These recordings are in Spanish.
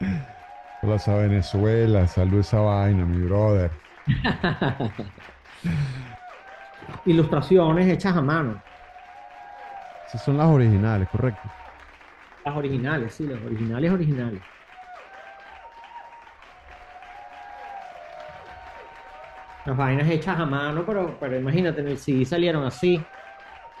Hola a Venezuela, salud esa vaina, mi brother. Ilustraciones hechas a mano. Esas son las originales, correcto. Las originales, sí, las originales originales. Las vainas hechas a mano, pero, pero imagínate, en el CD salieron así.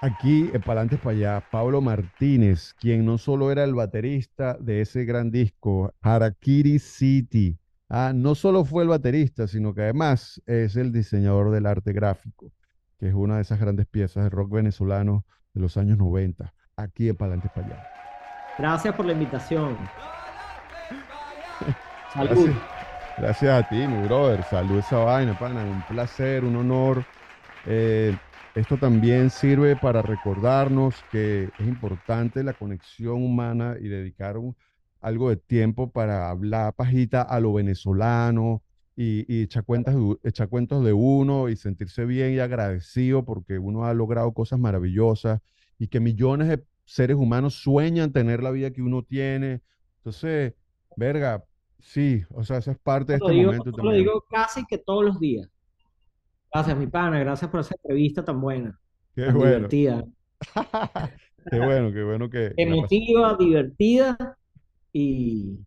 Aquí, para adelante, para allá, Pablo Martínez, quien no solo era el baterista de ese gran disco, Harakiri City, ah, no solo fue el baterista, sino que además es el diseñador del arte gráfico, que es una de esas grandes piezas de rock venezolano de los años 90, aquí en Palante para allá. Gracias por la invitación. Salud. Gracias, a ti, mi brother. Salud esa vaina, pana. Un placer, un honor. Eh, esto también sirve para recordarnos que es importante la conexión humana y dedicar algo de tiempo para hablar pajita a lo venezolano y, y echar, cuentas, echar cuentos de uno y sentirse bien y agradecido porque uno ha logrado cosas maravillosas y que millones de seres humanos sueñan tener la vida que uno tiene. Entonces, verga, sí, o sea, eso es parte de este momento también. Lo digo casi que todos los días. Gracias, mi pana. Gracias por esa entrevista tan buena. Qué bueno. Divertida. qué bueno, qué bueno que. Emotiva, divertida y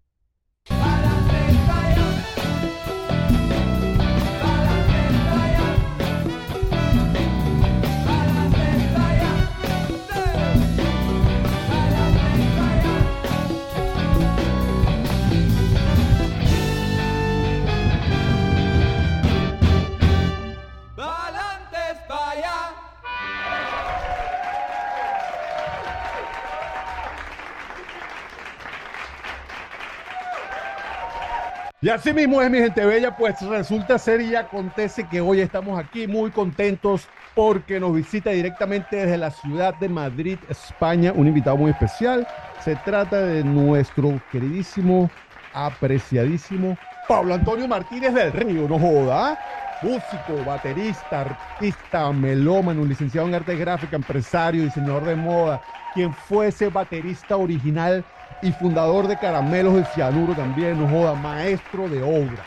Y así mismo es, mi gente bella, pues resulta ser y acontece que hoy estamos aquí muy contentos porque nos visita directamente desde la ciudad de Madrid, España, un invitado muy especial. Se trata de nuestro queridísimo, apreciadísimo Pablo Antonio Martínez del Río, no joda. Músico, baterista, artista, melómano, licenciado en arte gráfica, empresario, diseñador de moda, quien fue ese baterista original y fundador de Caramelos de Cianuro también, no joda, maestro de obra.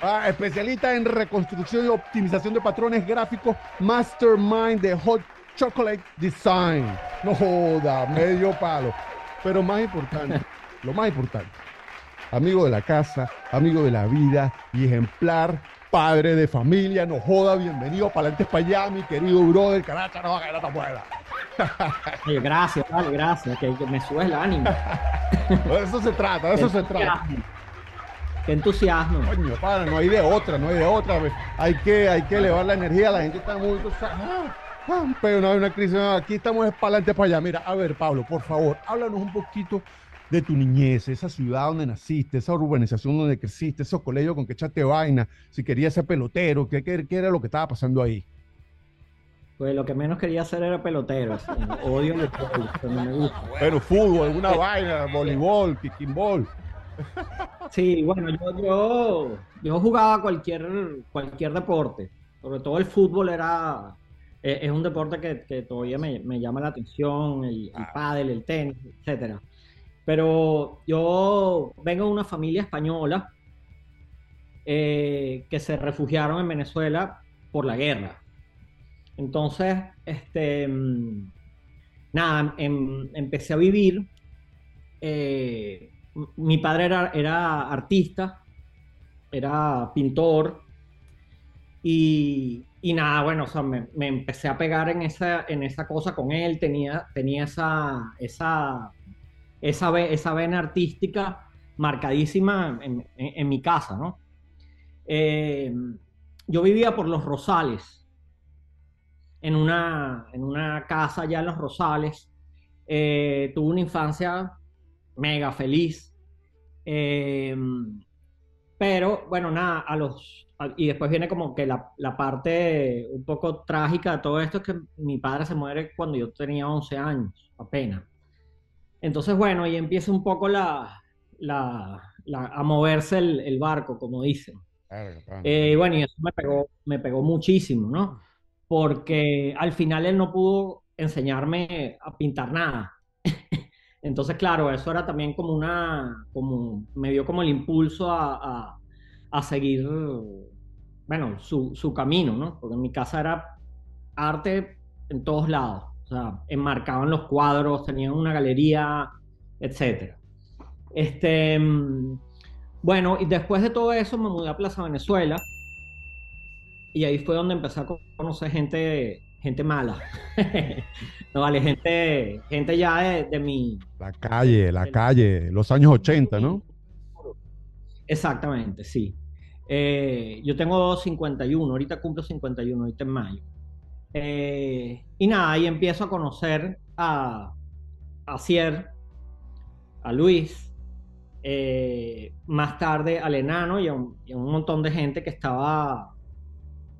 Ah, especialista en reconstrucción y optimización de patrones gráficos, mastermind de Hot Chocolate Design. No joda, medio palo. Pero más importante, lo más importante, amigo de la casa, amigo de la vida y ejemplar, padre de familia, no joda, bienvenido para adelante para allá, mi querido brother, caracha, no va a caer la gracias, vale, gracias, que, me sube el ánimo. de eso se trata, de eso se trata. Qué entusiasmo. Coño, para, no hay de otra, no hay de otra. Hay que, hay que elevar la energía, la gente está muy... pero no hay una crisis, aquí estamos para adelante para allá. Mira, a ver, Pablo, por favor, háblanos un poquito de tu niñez, esa ciudad donde naciste, esa urbanización donde creciste, esos colegios con que echaste vaina, si querías ser pelotero, qué, qué era lo que estaba pasando ahí. Pues lo que menos quería hacer era pelotero. Odio el pero no me gusta. Pero fútbol, alguna vaina, voleibol, kicking ball. Sí, bueno, yo, yo, yo jugaba cualquier, cualquier deporte. Sobre todo el fútbol era e, es, un deporte que, todavía me, llama la atención, el, el pádel, el tenis, etcétera. Pero yo vengo de una familia española eh, que se refugiaron en Venezuela por la guerra. Entonces, este, mm, nada, em, empecé a vivir. Eh, mi padre era, artista, era pintor, y, nada, bueno, o sea, me, empecé a pegar en esa, en esa cosa con él, tenía, tenía esa, esa, esa, esa vena artística marcadísima en, mi casa, ¿no? Eh, yo vivía por los Rosales, en una, en una casa allá en Los Rosales. Eh, tuve una infancia mega feliz. Em, pero bueno, nada, a los... y después viene como que la, la, parte un poco trágica de todo esto es que mi padre se muere cuando yo tenía 11 años, apenas. Entonces, bueno, ahí empieza un poco la, la, a moverse el, el, barco, como dicen. Eh, bueno, y eso me pegó, me pegó muchísimo, ¿no? porque al final él no pudo enseñarme a pintar nada. Entonces, claro, eso era también como una, como, me dio como el impulso a, a, a seguir, bueno, su, su, camino, ¿no? Porque en mi casa era arte en todos lados, o sea, enmarcaban los cuadros, tenían una galería, etc. Este, bueno, y después de todo eso me mudé a Plaza Venezuela y ahí fue donde empecé a conocer gente, gente mala. no vale, gente, gente ya de, de mi... La calle, la calle, los años 80, ¿no? Exactamente, sí. Eh, yo tengo 51, ahorita cumplo 51, ahorita en mayo. Eh, y nada, ahí empiezo a conocer a, a Cier, a Luis, eh, más tarde al enano y a, un, y a, un, montón de gente que estaba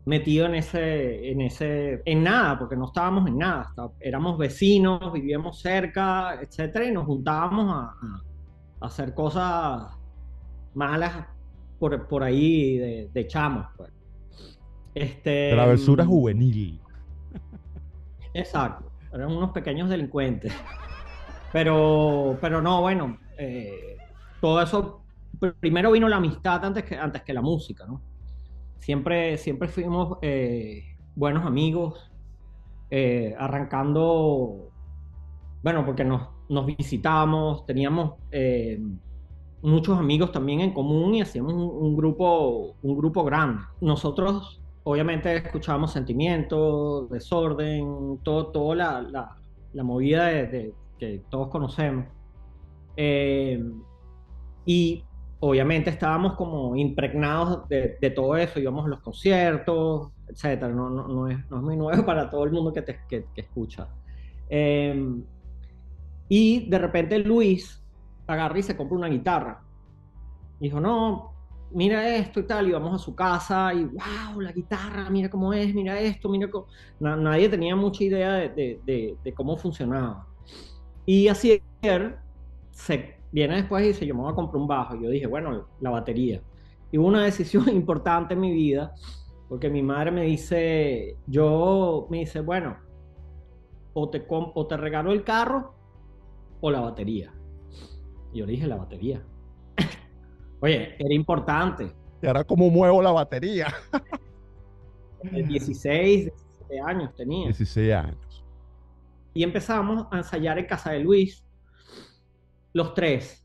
metido en ese, en ese, en nada, porque no estábamos en nada, está, éramos vecinos, vivíamos cerca, etcétera, y nos juntábamos a, hacer cosas malas por, por ahí de, de chamos. Pues. Este, Travesura juvenil. Exacto, eran unos pequeños delincuentes. Pero, pero no, bueno, eh, todo eso, primero vino la amistad antes que, antes que la música, ¿no? Siempre, siempre fuimos eh, buenos amigos, eh, arrancando, bueno, porque nos, nos visitábamos, teníamos muchos amigos también en común y hacíamos un, grupo, un grupo grande. Nosotros obviamente escuchábamos sentimientos, desorden, todo, todo la, la, la movida de, de, que todos conocemos. Eh, y obviamente estábamos como impregnados de, de, todo eso, íbamos a los conciertos, etc. No, no, no, es, no es muy nuevo para todo el mundo que, te, que, que escucha. Eh, y de repente Luis agarra y se compra una guitarra. Dijo, no, mira esto y tal, y vamos a su casa y wow, la guitarra, mira cómo es, mira esto, mira cómo... Nadie tenía mucha idea de, de, de, de cómo funcionaba. Y así se viene después y dice, yo me voy a comprar un bajo. Yo dije, bueno, la batería. Y hubo una decisión importante en mi vida, porque mi madre me dice, yo me dice, bueno, o te, o te regalo el carro o la batería. Y yo le dije, la batería. Oye, era importante. Y ahora, ¿cómo muevo la batería? 16, 17 años tenía. 16 años. Y empezamos a ensayar en casa de Luis, los tres.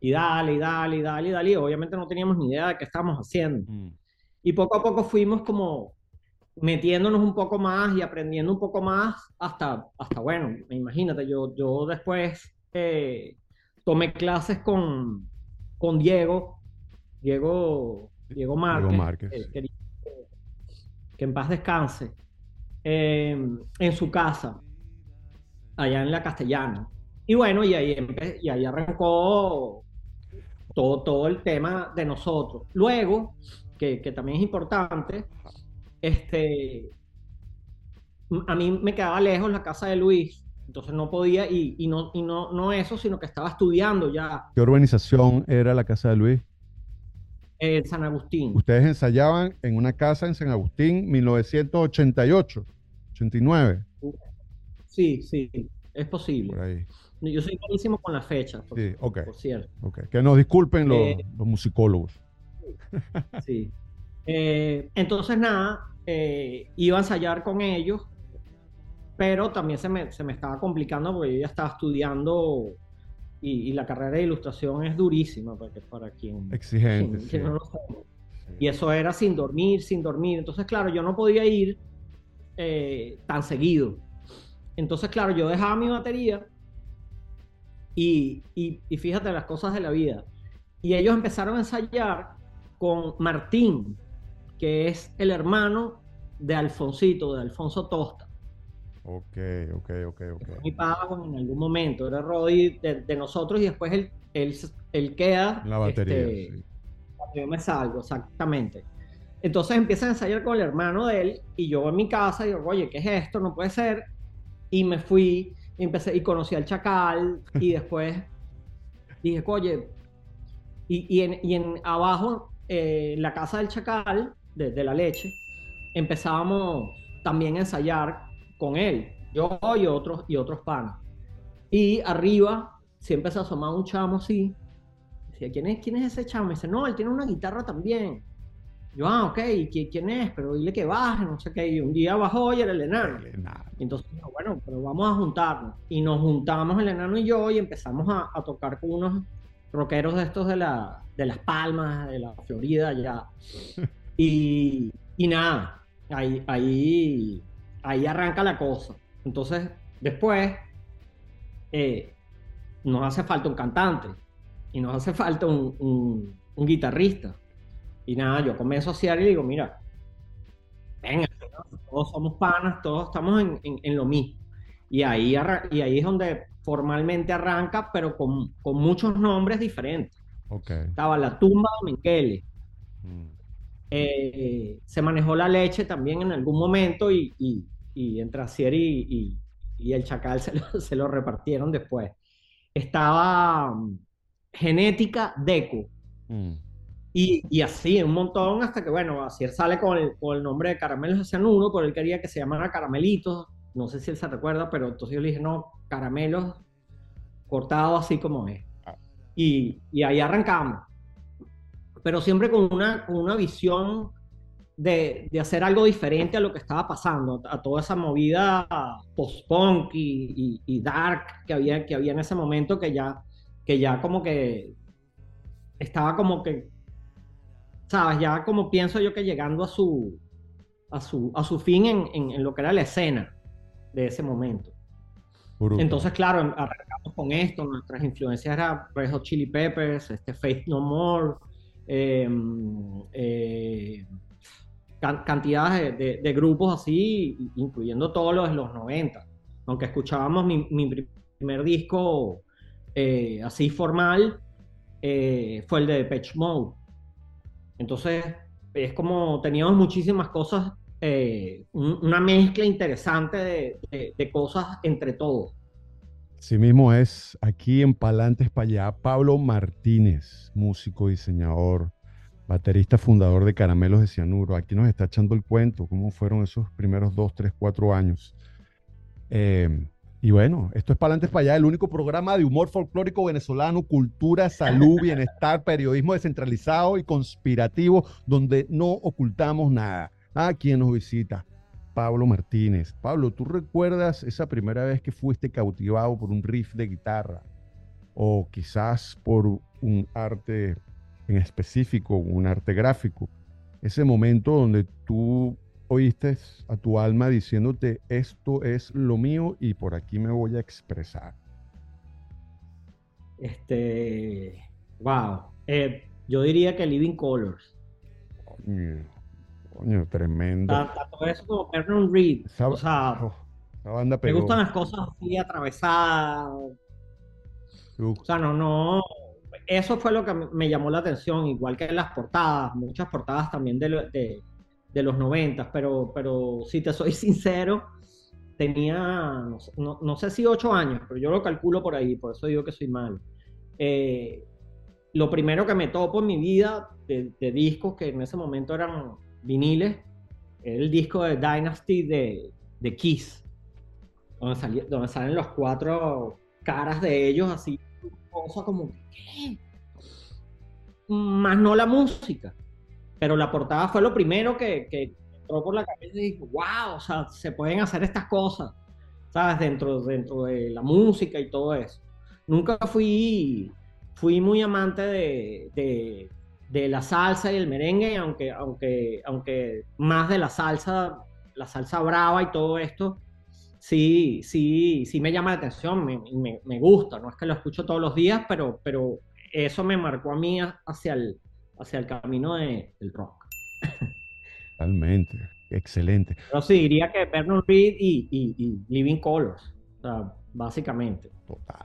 Y dale, y dale, y dale, y dale. Obviamente no teníamos ni idea de qué estábamos haciendo. Mm. Y poco a poco fuimos como metiéndonos un poco más y aprendiendo un poco más hasta, hasta bueno, imagínate, yo, yo después eh, tomé clases con, con Diego, Diego, Diego Márquez, Diego Márquez. Eh, que, que, en paz descanse, eh, en su casa, allá en la Castellana. Y bueno, y ahí, y ahí arrancó todo, todo el tema de nosotros. Luego, que, que también es importante, este, a mí me quedaba lejos la casa de Luis, entonces no podía, y, y, no, y no, no eso, sino que estaba estudiando ya. ¿Qué urbanización era la casa de Luis? En San Agustín. Ustedes ensayaban en una casa en San Agustín, 1988, 89. Sí, sí, es posible. Por ahí. Yo soy buenísimo con las fechas, por, sí, okay. por cierto. Okay. Que nos disculpen los, eh, los musicólogos. Sí. Eh, entonces, nada, eh, iba a ensayar con ellos, pero también se me, se me, estaba complicando porque yo ya estaba estudiando y, y la carrera de ilustración es durísima para, para quien, Exigente, quien, sí. quien no lo sabe. Sí. Y eso era sin dormir, sin dormir. Entonces, claro, yo no podía ir eh, tan seguido. Entonces, claro, yo dejaba mi batería y, y, y, fíjate las cosas de la vida. Y ellos empezaron a ensayar con Martín, que es el hermano de Alfonsito, de Alfonso Tosta. Ok, ok, ok, ok. Mi pago en algún momento, era Roddy de, de, nosotros y después él, él, él queda. La batería. Este, sí. Yo me salgo, exactamente. Entonces empiezan a ensayar con el hermano de él y yo en mi casa digo, oye, ¿qué es esto? No puede ser. Y me fui y empecé y conocí al Chacal y después dije, oye, y, y, en, y en abajo, eh, la casa del Chacal, de, de la leche, empezábamos también a ensayar con él, yo y otros, y otros panas. Y arriba siempre se asomaba un chamo así. Decía, ¿quién es, ¿quién es ese chamo? Me dice, no, él tiene una guitarra también. Yo, ah, ok, ¿quién es? Pero dile que baje, no sé qué. Y un día bajó y era el enano. Entonces, bueno, pero vamos a juntarnos. Y nos juntamos el enano y yo y empezamos a, tocar con unos rockeros de estos de, la, de Las Palmas, de la Florida, ya. Y, y nada, ahí, ahí, ahí arranca la cosa. Entonces, después, eh, nos hace falta un cantante y nos hace falta un, un, guitarrista. Y nada, yo comienzo a asociar y digo, mira, venga, todos somos panas, todos estamos en, en, lo mismo. Y ahí, y ahí es donde formalmente arranca, pero con, con muchos nombres diferentes. Okay. Estaba la tumba de Mengele. Mm. Eh, se manejó la leche también en algún momento y, y, y entre Asier y, y, el Chacal se lo, se lo repartieron después estaba mm, Genética Deco. Mm. Y, y, así, un montón, hasta que, bueno, así él sale con el, con el nombre de Caramelos de Cianuro, pero él quería que se llamara Caramelitos. No sé si él se recuerda, pero entonces yo le dije, no, Caramelos cortado así como es. Ah. Y, y ahí arrancamos. Pero siempre con una, con una visión de, de, hacer algo diferente a lo que estaba pasando, a toda esa movida post-punk y, y, dark que había, que había en ese momento, que ya, que ya como que estaba como que, sabes, ya como pienso yo que llegando a su, a su, a su fin en, en, lo que era la escena de ese momento. Entonces, claro, arrancamos con esto, nuestras influencias eran Red Hot Chili Peppers, este Faith No More, eh, eh, cantidades de, grupos así, incluyendo todos los de los 90. Aunque escuchábamos mi, primer disco eh, así formal, eh, fue el de Patch Mode. Entonces, es como teníamos muchísimas cosas, eh, una mezcla interesante de, de, cosas entre todos. Sí mismo es aquí en Palantes para allá, Pablo Martínez, músico, diseñador, baterista fundador de Caramelos de Cianuro. Aquí nos está echando el cuento, cómo fueron esos primeros dos, tres, cuatro años. Eh, y bueno, esto es para adelante, para allá, el único programa de humor folclórico venezolano, cultura, salud, bienestar, periodismo descentralizado y conspirativo, donde no ocultamos nada. A quien nos visita, Pablo Martínez. Pablo, ¿tú recuerdas esa primera vez que fuiste cautivado por un riff de guitarra? O quizás por un arte en específico, un arte gráfico. Ese momento donde tú oíste a tu alma diciéndote, esto es lo mío y por aquí me voy a expresar. Este, wow. Eh, yo diría que Living Colors. Coño, tremendo. Todo eso como Vernon Reed. o sea, oh, me gustan las cosas así atravesadas. O sea, no, no, eso fue lo que me llamó la atención, igual que las portadas, muchas portadas también de, de, los noventas, pero, pero si te soy sincero, tenía, no, sé si ocho años, pero yo lo calculo por ahí, por eso digo que soy malo. Eh, lo primero que me topo en mi vida de, discos que en ese momento eran viniles, era el disco de Dynasty de, de Kiss, donde, donde salen los cuatro caras de ellos así cosa como, ¿qué? Más no la música. Pero la portada fue lo primero que, que entró por la cabeza y dije, wow, o sea, se pueden hacer estas cosas, ¿sabes? Dentro, dentro de la música y todo eso. Nunca fui, fui muy amante de, de, de la salsa y el merengue, aunque, aunque, aunque más de la salsa, la salsa brava y todo esto, sí, sí, sí me llama la atención, me, me, gusta, no es que lo escucho todos los días, pero, pero eso me marcó a mí hacia el, hacia el camino de, del rock. Totalmente, excelente. Yo sí diría que Bernard Reed y, y, Living Colors, o sea, básicamente. Total.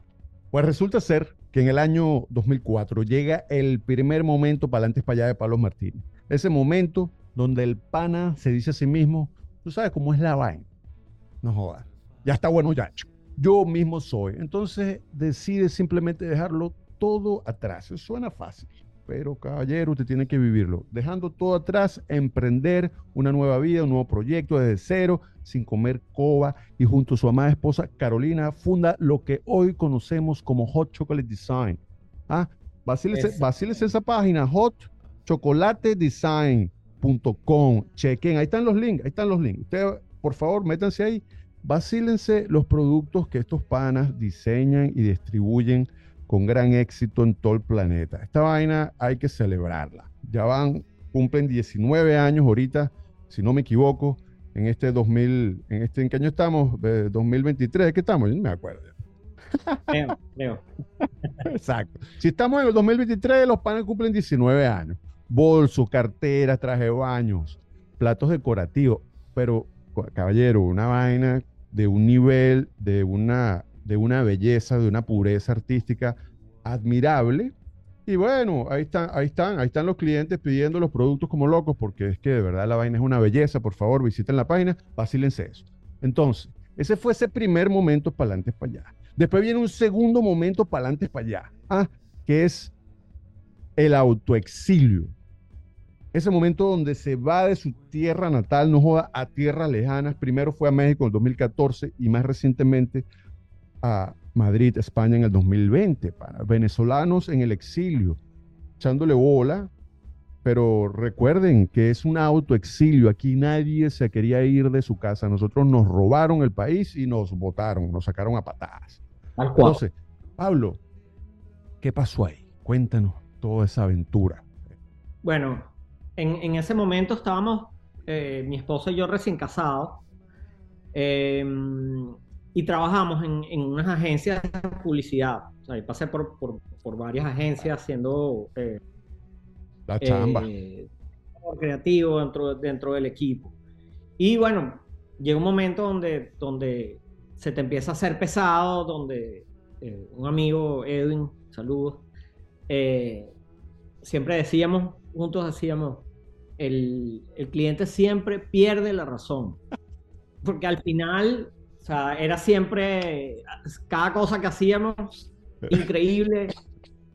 Pues resulta ser que en el año 2004 llega el primer momento para adelante para allá de Pablo Martínez. Ese momento donde el pana se dice a sí mismo, tú sabes cómo es la vaina no jodas. Ya está bueno ya. Yo mismo soy. Entonces decide simplemente dejarlo todo atrás. Eso suena fácil. pero caballero, usted tiene que vivirlo. Dejando todo atrás, emprender una nueva vida, un nuevo proyecto desde cero, sin comer coba, y junto a su amada esposa Carolina funda lo que hoy conocemos como Hot Chocolate Design. Ah, vacílese, esa página, hotchocolatedesign.com. Chequen, ahí están los links, ahí están los links. Por favor, métanse ahí, vacílense los productos que estos panas diseñan y distribuyen con gran éxito en todo el planeta. Esta vaina hay que celebrarla. Ya van, cumplen 19 años ahorita, si no me equivoco, en este 2000, en este, ¿en qué año estamos? 2023, ¿qué estamos? Yo no me acuerdo. Creo, creo. Exacto. Si estamos en el 2023, los panes cumplen 19 años. Bolsos, carteras, traje de baños, platos decorativos. Pero, caballero, una vaina de un nivel, de una de una belleza, de una pureza artística admirable. Y bueno, ahí están, ahí están, ahí están los clientes pidiendo los productos como locos, porque es que de verdad la vaina es una belleza. Por favor, visiten la página, vacílense eso. Entonces, ese fue ese primer momento para adelante, para allá. Después viene un segundo momento para adelante, para allá, ¿ah? que es el autoexilio. Ese momento donde se va de su tierra natal, no joda, a tierras lejanas. Primero fue a México en el 2014 y más recientemente a Madrid, España en el 2020, para venezolanos en el exilio, echándole bola, pero recuerden que es un autoexilio, aquí nadie se quería ir de su casa, nosotros nos robaron el país y nos votaron, nos sacaron a patadas. Entonces, Pablo, ¿qué pasó ahí? Cuéntanos toda esa aventura. Bueno, en, ese momento estábamos, eh, mi esposa y yo recién casados. Eh, y trabajamos en, en unas agencias de publicidad. O sea, pasé por, por, por varias agencias haciendo... Eh, La chamba. Eh, creativo dentro, dentro del equipo. Y bueno, llega un momento donde, donde se te empieza a hacer pesado, donde eh, un amigo, Edwin, saludos, eh, siempre decíamos, juntos decíamos, el, el cliente siempre pierde la razón. Porque al final o sea, era siempre, cada cosa que hacíamos, increíble.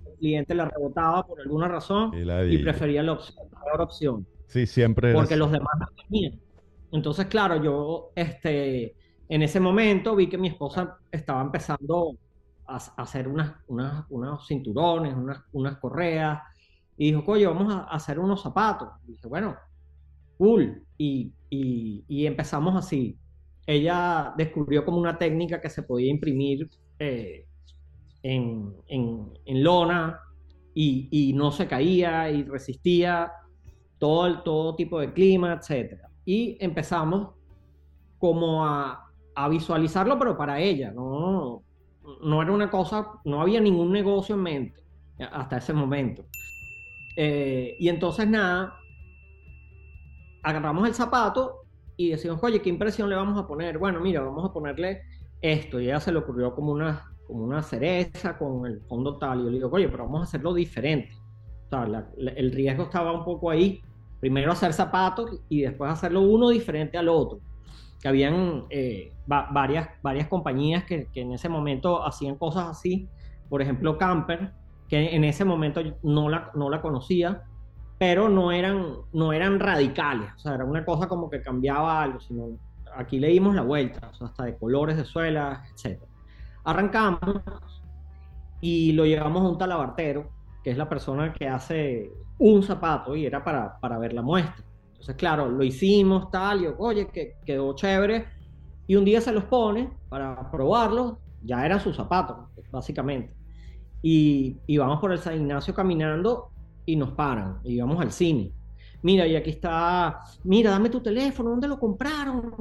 El cliente la rebotaba por alguna razón y, prefería la, opción, la opción. Sí, siempre. Porque los demás no tenían. Entonces, claro, yo este, en ese momento vi que mi esposa estaba empezando a, hacer unas, unas, unos cinturones, unas, unas correas. Y dijo, oye, vamos a hacer unos zapatos. Y dije, bueno, cool. Y, y, y empezamos así ella descubrió como una técnica que se podía imprimir eh, en, lona y, no se caía y resistía todo, todo tipo de clima, etc. Y empezamos como a, visualizarlo, pero para ella, no, no era una cosa, no había ningún negocio en mente hasta ese momento. Eh, y entonces nada, agarramos el zapato y decimos, oye, ¿qué impresión le vamos a poner? Bueno, mira, vamos a ponerle esto. Y ella se le ocurrió como una, como una cereza con el fondo tal. Y yo le digo, oye, pero vamos a hacerlo diferente. O sea, el riesgo estaba un poco ahí. Primero hacer zapatos y después hacerlo uno diferente al otro. Que habían eh, varias, varias compañías que, que, en ese momento hacían cosas así. Por ejemplo, Camper, que en ese momento no la, no la conocía pero no eran, no eran radicales, o sea, era una cosa como que cambiaba algo, sino aquí le dimos la vuelta, o sea, hasta de colores de suelas, etc. Arrancamos y lo llevamos a un talabartero, que es la persona que hace un zapato y era para, para ver la muestra. Entonces, claro, lo hicimos, tal, y oye, que quedó chévere. Y un día se los pone para probarlos, ya eran sus zapatos, básicamente. Y, y vamos por el San Ignacio caminando y nos paran y vamos al cine. Mira, y aquí está, mira, dame tu teléfono, ¿dónde lo compraron?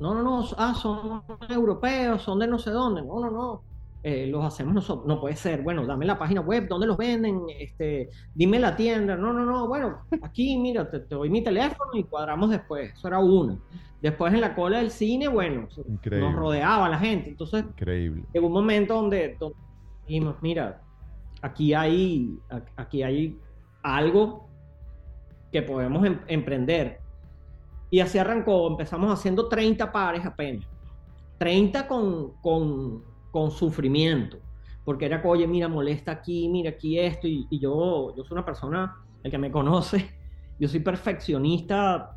No, no, no, ah, son europeos, son de no sé dónde. No, no, no, eh, los hacemos nosotros. No puede ser. Bueno, dame la página web, ¿dónde los venden? Este, dime la tienda. No, no, no, bueno, aquí, mira, te, doy mi teléfono y cuadramos después. Eso era uno. Después en la cola del cine, bueno, nos rodeaba la gente. Entonces, Increíble. llegó un momento donde, donde dijimos, mira, aquí hay, aquí hay algo que podemos em, emprender. Y así arrancó, empezamos haciendo 30 pares apenas. 30 con, con, con sufrimiento. porque era, oye, mira, molesta aquí, mira aquí esto, y, y yo, yo soy una persona, el que me conoce, yo soy perfeccionista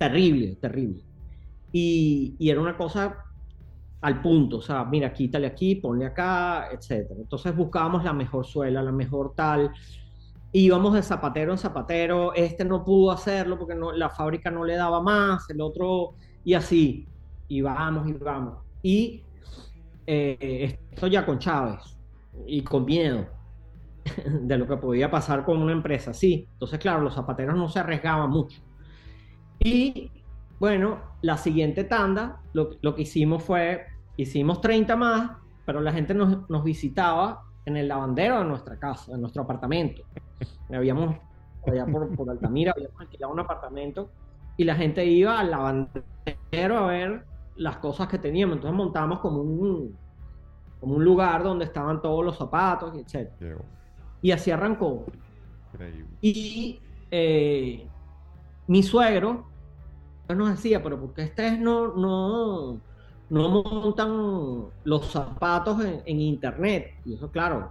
terrible, terrible. Y, y, era una cosa al punto, o sea, mira, quítale aquí, ponle acá, etc. Entonces buscábamos la mejor suela, la mejor tal. Íbamos de zapatero en zapatero, este no pudo hacerlo porque no, la fábrica no le daba más, el otro, y así, y vamos, y vamos. Y eh, esto ya con Chávez, y con miedo de lo que podía pasar con una empresa así. Entonces, claro, los zapateros no se arriesgaban mucho. Y bueno, la siguiente tanda, lo, lo que hicimos fue, hicimos 30 más, pero la gente nos, nos, visitaba en el lavandero de nuestra casa, en nuestro apartamento. Habíamos, allá por, por Altamira, habíamos alquilado un apartamento y la gente iba al lavandero a ver las cosas que teníamos. Entonces montamos como un, como un lugar donde estaban todos los zapatos, etc. Y así arrancó. Increíble. Y eh, mi suegro nos decía, pero ¿por qué ustedes no, no, no montan los zapatos en, en, internet? Y eso, claro,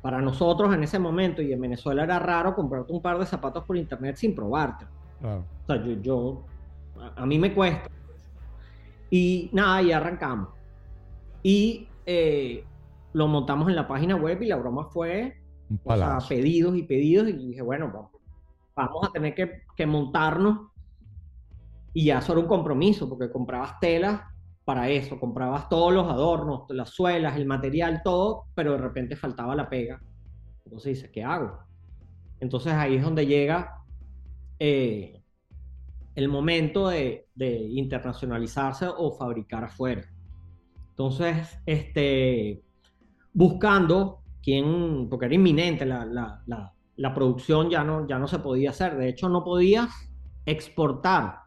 para nosotros en ese momento y en Venezuela era raro comprarte un par de zapatos por internet sin probarte. Claro. O sea, yo, yo a, a, mí me cuesta. Y nada, y arrancamos. Y eh, lo montamos en la página web y la broma fue o sea, pedidos y pedidos. Y dije, bueno, vamos, vamos a tener que, que montarnos y ya eso era un compromiso, porque comprabas telas para eso, comprabas todos los adornos, las suelas, el material, todo, pero de repente faltaba la pega. Entonces dices, ¿qué hago? Entonces ahí es donde llega eh, el momento de, internacionalizarse o fabricar afuera. Entonces, este, buscando quién, porque era inminente, la, la, la, la producción ya no, ya no se podía hacer. De hecho, no podías exportar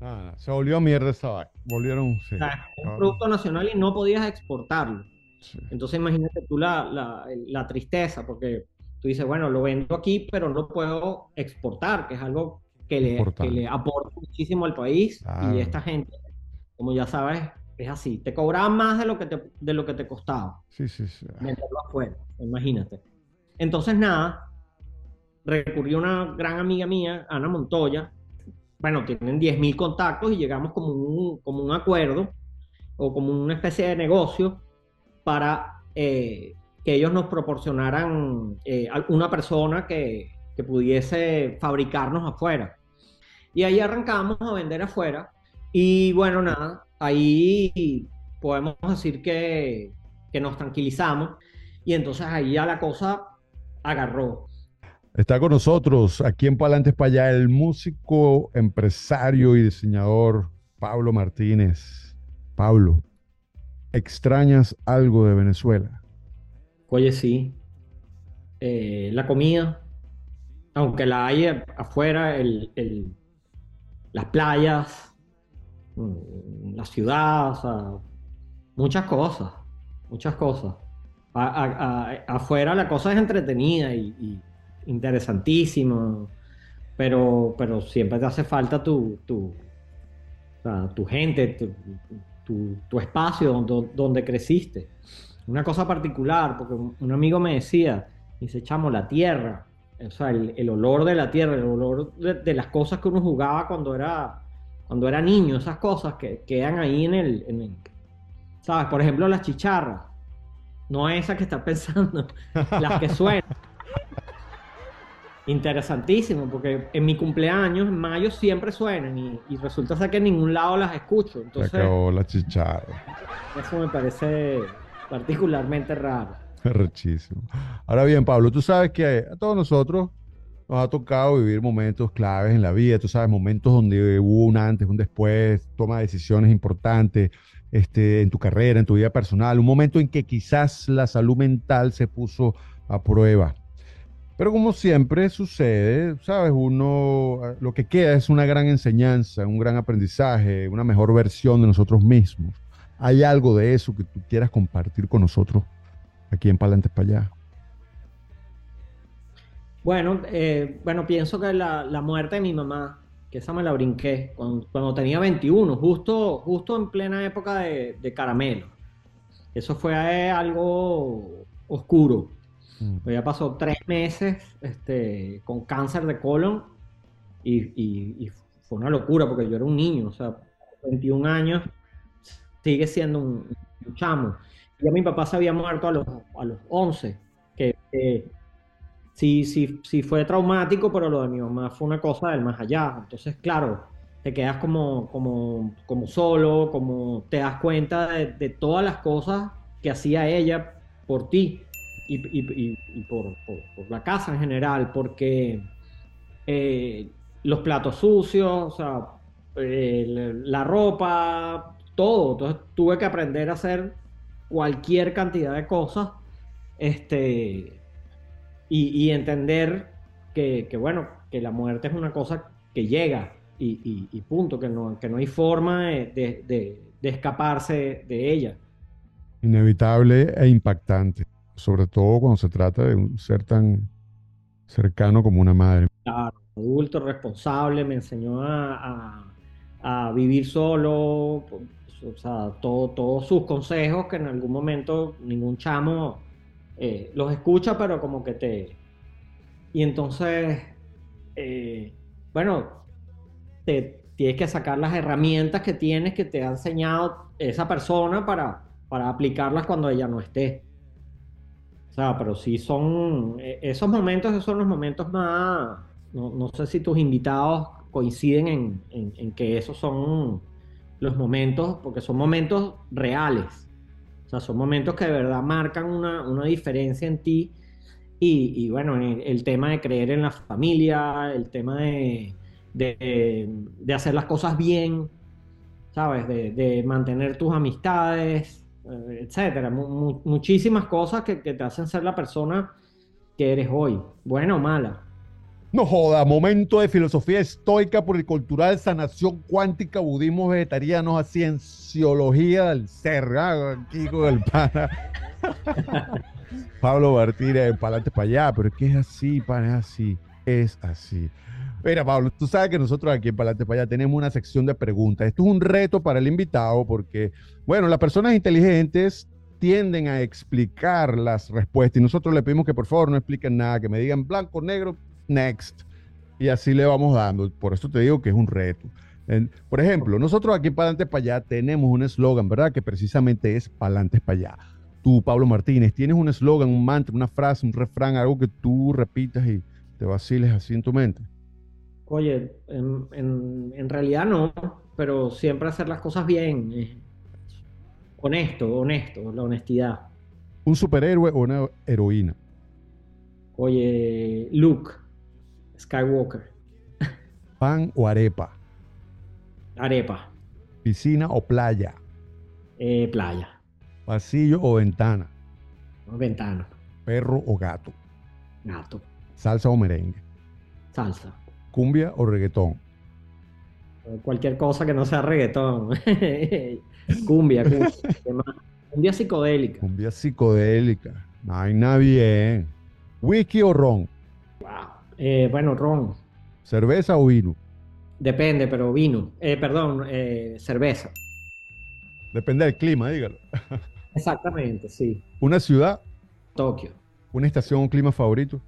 Ah, se volvió mierda esa Volvieron. Sí. O sea, un producto nacional y no podías exportarlo. Sí. Entonces, imagínate tú la, la, la, tristeza, porque tú dices, bueno, lo vendo aquí, pero no puedo exportar, que es algo que le, que le aporta muchísimo al país. Claro. Y esta gente, como ya sabes, es así. Te cobraban más de lo que te, de lo que te costaba. Sí, sí, sí. Meterlo afuera, imagínate. Entonces, nada, recurrió una gran amiga mía, Ana Montoya, bueno, tienen 10.000 contactos y llegamos como un, como un acuerdo o como una especie de negocio para eh, que ellos nos proporcionaran eh, una persona que, que, pudiese fabricarnos afuera. Y ahí arrancamos a vender afuera. Y bueno, nada, ahí podemos decir que, que nos tranquilizamos. Y entonces ahí ya la cosa agarró. Está con nosotros aquí en Palantes para allá el músico, empresario y diseñador Pablo Martínez. Pablo, ¿extrañas algo de Venezuela? Oye, sí. Eh, la comida, aunque la hay afuera, el, el, las playas, mm, la ciudad, muchas cosas, muchas cosas. Afuera la cosa es entretenida y interesantísimo, pero, pero siempre te hace falta tu, tu, o sea, tu gente, tu, tu, tu espacio donde, donde, creciste. Una cosa particular, porque un amigo me decía, dice, chamo, la tierra, o sea, el, el olor de la tierra, el olor de, de, las cosas que uno jugaba cuando era, cuando era niño, esas cosas que quedan ahí en el, en el ¿sabes? Por ejemplo, las chicharras, no esas que estás pensando, las que suenan. Interesantísimo, porque en mi cumpleaños, en mayo, siempre suenan y, y resulta ser que en ningún lado las escucho. Entonces, Se acabó la chicharra. Eso me parece particularmente raro. Rechísimo. Ahora bien, Pablo, tú sabes que a todos nosotros nos ha tocado vivir momentos claves en la vida, tú sabes, momentos donde hubo un antes, un después, toma de decisiones importantes este, en tu carrera, en tu vida personal, un momento en que quizás la salud mental se puso a prueba. Pero como siempre sucede, sabes, uno lo que queda es una gran enseñanza, un gran aprendizaje, una mejor versión de nosotros mismos. ¿Hay algo de eso que tú quieras compartir con nosotros aquí en Palantes para allá? Bueno, eh, bueno, pienso que la, la, muerte de mi mamá, que esa me la brinqué cuando, tenía 21, justo, justo en plena época de, de caramelo. eso fue eh, algo oscuro. Mm. Ya pasó tres meses este, con cáncer de colon y, y- y fue una locura porque yo era un niño, o sea, 21 años, sigue siendo un, un chamo. Ya mi papá se había muerto a los, a los 11, que eh, sí, sí, sí fue traumático, pero lo de mi mamá fue una cosa del más allá. Entonces, claro, te quedas como, como, como solo, como te das cuenta de, de todas las cosas que hacía ella por ti y, por, la casa en general, porque eh, los platos sucios, o sea, la ropa, todo. Entonces tuve que aprender a hacer cualquier cantidad de cosas este, y, entender que, bueno, que la muerte es una cosa que llega y, punto, que no, que no hay forma de escaparse de ella. Inevitable e impactante, sobre todo cuando se trata de un ser tan cercano como una madre. Claro, adulto, responsable, me enseñó a, a- vivir solo, o sea, todo, todos sus consejos que en algún momento ningún chamo eh, los escucha, pero como que te... Y entonces, eh, bueno, te tienes que sacar las herramientas que tienes que te ha enseñado esa persona para, para aplicarlas cuando ella no esté. Sea, pero sí son eh, esos momentos, esos son los momentos más, no, no sé si tus invitados coinciden en, en- que esos son los momentos, porque son momentos reales. O sea, son momentos que de verdad marcan una, una diferencia en ti. Y, y bueno, el, tema de creer en la familia, el tema de, de, de hacer las cosas bien, ¿sabes? De, de mantener tus amistades, etcétera. Mu- mu- muchísimas cosas que, que te hacen ser la persona que eres hoy, buena o mala. No joda, momento de filosofía estoica, cultural, sanación cuántica, budismo vegetariano, cienciología del ser. ah, Aquí con el pana. Pablo Martínez, para adelante, para allá, pero es que es así, pana, es así, es así. Mira, Pablo, tú sabes que nosotros aquí en Palante para allá tenemos una sección de preguntas. Esto es un reto para el invitado porque, bueno, las personas inteligentes tienden a explicar las respuestas y nosotros le pedimos que por favor no expliquen nada, que me digan blanco, negro, next. Y así le vamos dando. Por eso te digo que es un reto. Por ejemplo, nosotros aquí en Palante para allá tenemos un eslogan, ¿verdad? Que precisamente es Palante para allá. Tú, Pablo Martínez, tienes un eslogan, un mantra, una frase, un refrán, algo que tú repitas y te vaciles así en tu mente. Oye, en, en- en realidad no, pero siempre hacer las cosas bien. eh, honesto, honesto, la honestidad. ¿Un superhéroe o una heroína? Oye, Luke, Skywalker, ¿Pan o arepa? arepa, ¿Piscina o playa? eh, playa, ¿Pasillo o ventana? ventana, ¿Perro o gato? gato, ¿Salsa o merengue? salsa. ¿Cumbia o reggaetón? Cualquier cosa que no sea reggaetón. Cumbia, cumbia. Cumbia psicodélica. Cumbia psicodélica. Vaina bien. ¿Whisky o ron? Wow. Eh, bueno, ron. ¿Cerveza o vino? Depende, pero vino. Eh, perdón, eh, cerveza. Depende del clima, dígalo. Exactamente, sí. ¿Una ciudad? Tokio. ¿Una estación o clima favorito?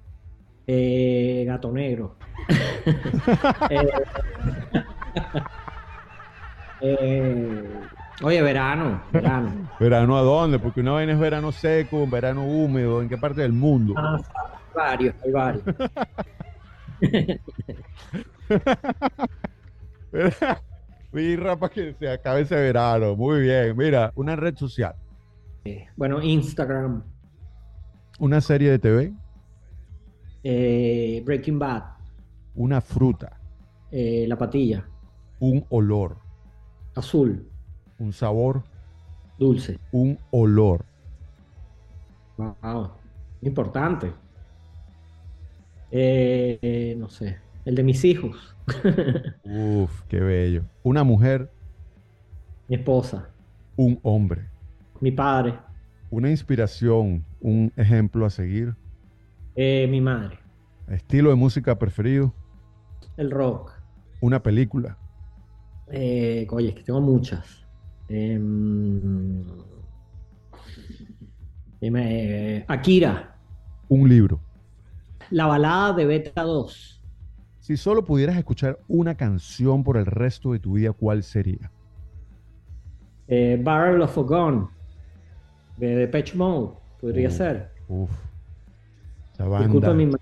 Eh, gato negro. Eh, eh, oye, verano, verano. ¿Verano a dónde? Porque una vaina es verano seco, un verano húmedo. ¿En qué parte del mundo? Ah, hay varios, hay varios. Birra para que se acabe ese verano. Muy bien. Mira, una red social. Bueno, Instagram, Una serie de TV. Eh, Breaking Bad, Una fruta. eh, La Patilla, Un olor. Azul, Un sabor. Dulce. Un olor. Wow, importante. Eh, no sé, el de mis hijos, Uf, qué bello. Una mujer. mi esposa, Un hombre. mi padre, Una inspiración. Un ejemplo a seguir. Eh, mi madre, Estilo de música preferido. el rock. Una película. Eh, oye, es que tengo muchas. Em, Dime, eh, Akira, Un libro. la balada de Beta 2. Si solo pudieras escuchar una canción por el resto de tu vida, ¿cuál sería? Eh, Barrel of a Gun de Depeche Mode, podría Uh, ser. Uf. Esa banda. mi ma-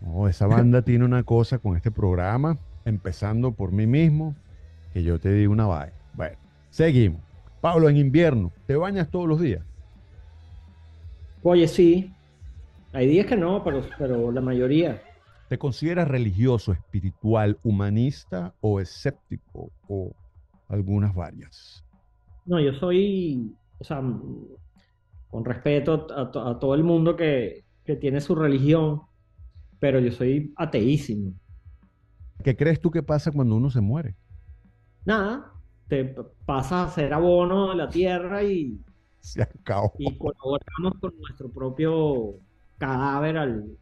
No, esa banda tiene una cosa con este programa, empezando por mí mismo, que yo te digo una vaina. Bueno, seguimos. Pablo, en invierno, ¿te bañas todos los días? Oye, sí. Hay días que no, pero, pero la mayoría. ¿Te consideras religioso, espiritual, humanista o escéptico o algunas varias? No, yo soy, o sea, con respeto a, to- a todo el mundo que, que tiene su religión, pero yo soy ateísimo. ¿Qué crees tú que pasa cuando uno se muere? Nada, te pasas a ser abono de la tierra y, Se acabó. y colaboramos con nuestro propio cadáver al,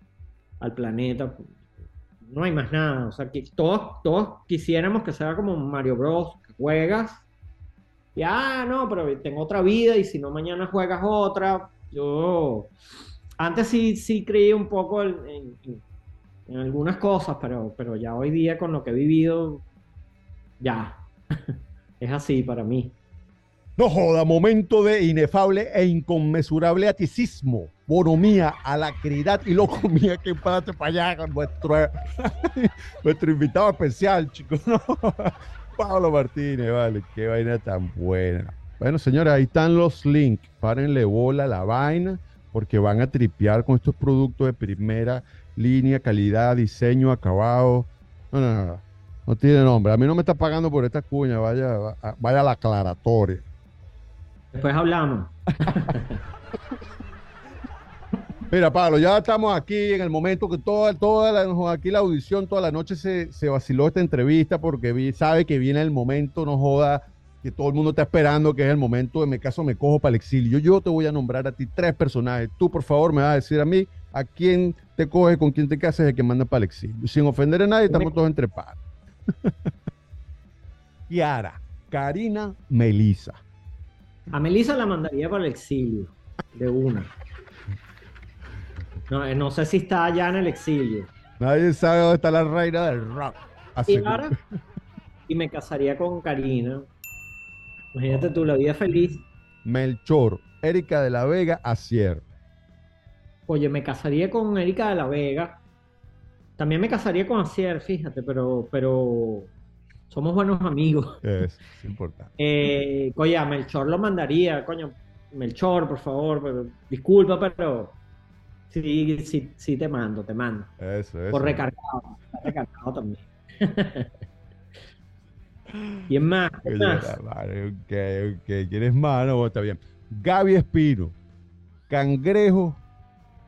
al planeta. No hay más nada. O sea, que todos, todos quisiéramos que sea como Mario Bros. que juegas. Y ah, no, pero tengo otra vida y si no mañana juegas otra. Yo antes sí, sí creí un poco en, en- algunas cosas, pero, pero ya hoy día con lo que he vivido, ya. Es así para mí. No joda, momento de inefable e inconmensurable aticismo, bonomía, alacridad y locomía que párate para allá con nuestro, nuestro invitado especial, chicos. ¿no? Pablo Martínez, vale, qué vaina tan buena. Bueno, señores, ahí están los links. Párenle bola a la vaina porque van a tripear con estos productos de primera línea, calidad, diseño, acabado. No, no, no, no. No tiene nombre. A mí no me está pagando por esta cuña. Vaya, va- vaya a la aclaratoria. Después hablamos. Mira, Pablo, ya estamos aquí en el momento que toda, toda la, aquí la audición, toda la noche se, se vaciló esta entrevista porque vi- sabe que viene el momento, no joda, que todo el mundo está esperando, que es el momento de me caso, me cojo para el exilio. Yo te voy a nombrar a ti tres personajes. Tú, por favor, me vas a decir a mí a quién te coges, con quién te casas y a quién manda para el exilio. Sin ofender a nadie, estamos todos entre pares. Kiara, Karina, Melisa. A Melissa la mandaría para el exilio, de una. No, eh, no sé si está allá en el exilio. Nadie sabe dónde está la reina del rock. Así Y ahora, y me casaría con Karina. Imagínate tú, la vida feliz. Melchor, Erika de la Vega, Acier. Oye, me casaría con Erika de la Vega. También me casaría con Acier, fíjate, pero, pero somos buenos amigos. Es, es importante. Eh, oye, a Melchor lo mandaría, coño. Melchor, por favor, pero, disculpa, pero sí, sí, sí te mando, te mando. Eso, eso. Por recargado, está recargado también. es más, es madre, Ok, ok. ¿Quieres más? No, está bien. Gaby Espino, Cangrejo,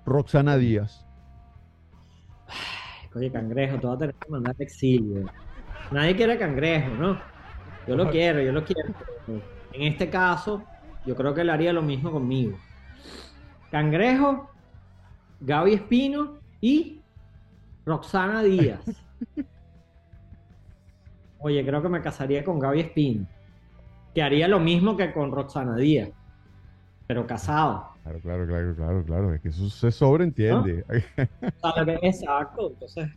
Roxana Díaz. Oye, cangrejo, te vas a tener que mandar exilio. Nadie quiere cangrejo, ¿no? Yo lo quiero, yo lo quiero. En este caso, yo creo que él haría lo mismo conmigo. Cangrejo, Gaby Espino y Roxana Díaz. Oye, creo que me casaría con Gaby Espino. Que haría lo mismo que con Roxana Díaz. Pero casado. Claro, claro, claro, claro, claro. Es que eso se sobreentiende. Exacto, entonces.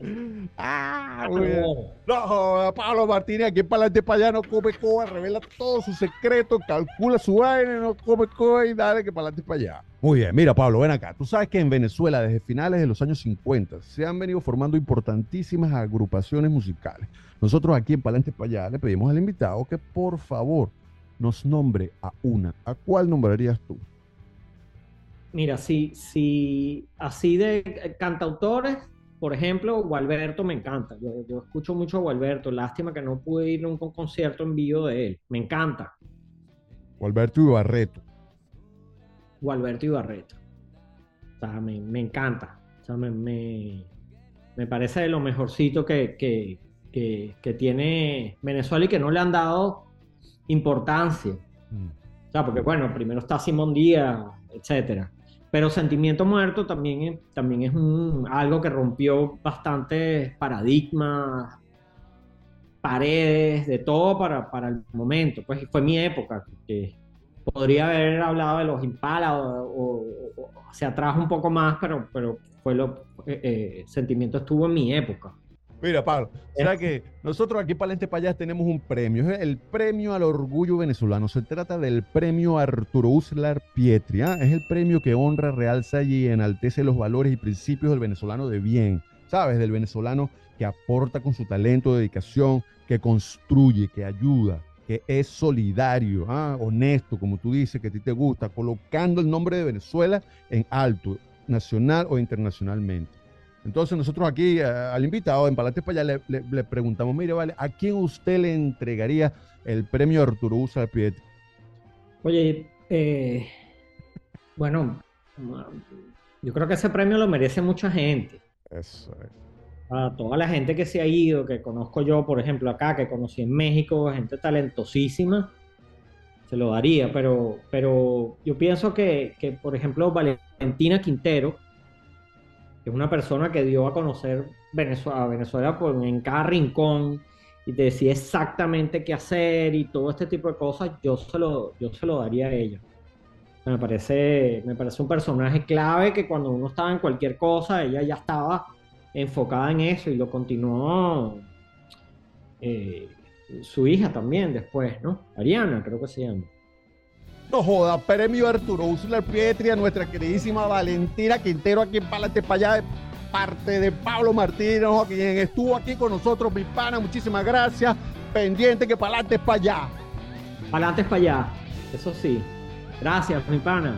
ah, muy bien. No, joda, Pablo Martínez, aquí para adelante para allá no come coba, revela todos sus secretos, calcula su vaina, no come coba y dale que para adelante para allá. Muy bien, mira Pablo, ven acá. Tú sabes que en Venezuela desde finales de los años 50 se han venido formando importantísimas agrupaciones musicales. Nosotros aquí en Palante para allá le pedimos al invitado que por favor nos nombre a una. ¿A cuál nombrarías tú? Mira, si, si así de eh, cantautores, por ejemplo, Gualberto me encanta. Yo, yo escucho mucho a Gualberto. Lástima que no pude ir a un con- concierto en vivo de él. Me encanta. Alberto Ibarreto. Gualberto Ibarreto. O sea, me, me encanta. O sea, me, me, me parece de lo mejorcito que, que, que, que tiene Venezuela y que no le han dado importancia. Mm. O sea, porque bueno, primero está Simón Díaz, etcétera. Pero Sentimiento Muerto también también es un, algo que rompió bastantes paradigmas, paredes, de todo para, para el momento. Pues fue mi época, que podría haber hablado de los Impala o, se atrajo un poco más, pero, pero fue lo, eh, eh, sentimiento estuvo en mi época. Mira, Pablo, o sea que nosotros aquí para Lente Payas tenemos un premio, es el premio al orgullo venezolano. Se trata del premio Arturo Uslar Pietri. ¿ah? Es el premio que honra, realza y enaltece los valores y principios del venezolano de bien, ¿sabes? Del venezolano que aporta con su talento, dedicación, que construye, que ayuda, que es solidario, ¿ah? honesto, como tú dices, que a ti te gusta, colocando el nombre de Venezuela en alto, nacional o internacionalmente. Entonces nosotros aquí eh, al invitado en Palante para allá le, preguntamos, mire, vale, ¿a quién usted le entregaría el premio Arturo Usa Pietri? Oye, eh, bueno, yo creo que ese premio lo merece mucha gente. Eso es. A toda la gente que se ha ido, que conozco yo, por ejemplo, acá, que conocí en México, gente talentosísima, se lo daría, pero, pero yo pienso que, que por ejemplo, Valentina Quintero, es una persona que dio a conocer Venezuela, Venezuela en cada rincón y te decía exactamente qué hacer y todo este tipo de cosas, yo se lo, yo se lo daría a ella. Me parece, me parece un personaje clave que cuando uno estaba en cualquier cosa, ella ya estaba enfocada en eso y lo continuó eh, su hija también después, ¿no? Ariana, creo que se llama. No joda, premio Arturo Úrsula Pietri a nuestra queridísima Valentina Quintero aquí en Palante para allá, parte de Pablo Martínez, quien estuvo aquí con nosotros, mi pana, muchísimas gracias. Pendiente que Palante para allá. Palante para allá, eso sí. Gracias, mi pana.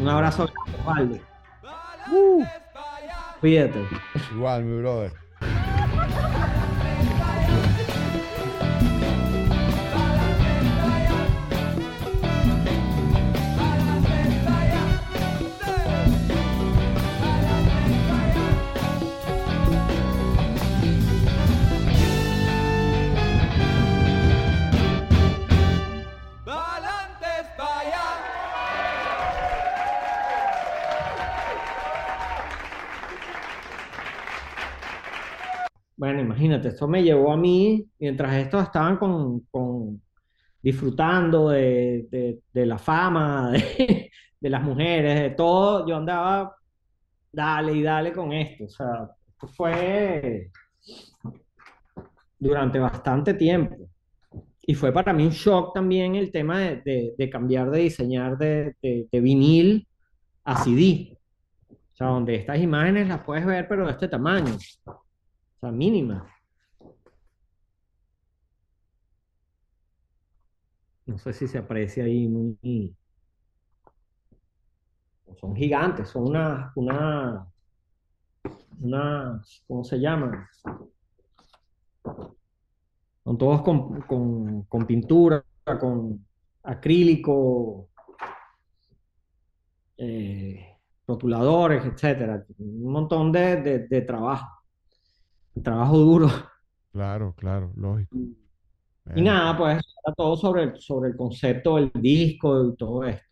Un abrazo, Valde. Uh. Cuídate. Igual, mi brother. Bueno, imagínate, esto me llevó a mí, mientras estos estaban con, disfrutando de, la fama, de, las mujeres, de todo, yo andaba, dale y dale con esto. O sea, esto fue durante bastante tiempo. Y fue para mí un shock también el tema de, cambiar de diseñar de, vinil a CD. O sea, donde estas imágenes las puedes ver, pero de este tamaño. O sea, mínima. No sé si se aprecia ahí muy... Son gigantes, son una, una, una, ¿cómo se llama? Son todos con, pintura, con acrílico, eh, rotuladores, etcétera. Un montón de trabajo trabajo duro. Claro, claro, lógico. Y nada, pues era todo sobre el, sobre el concepto del disco y todo esto.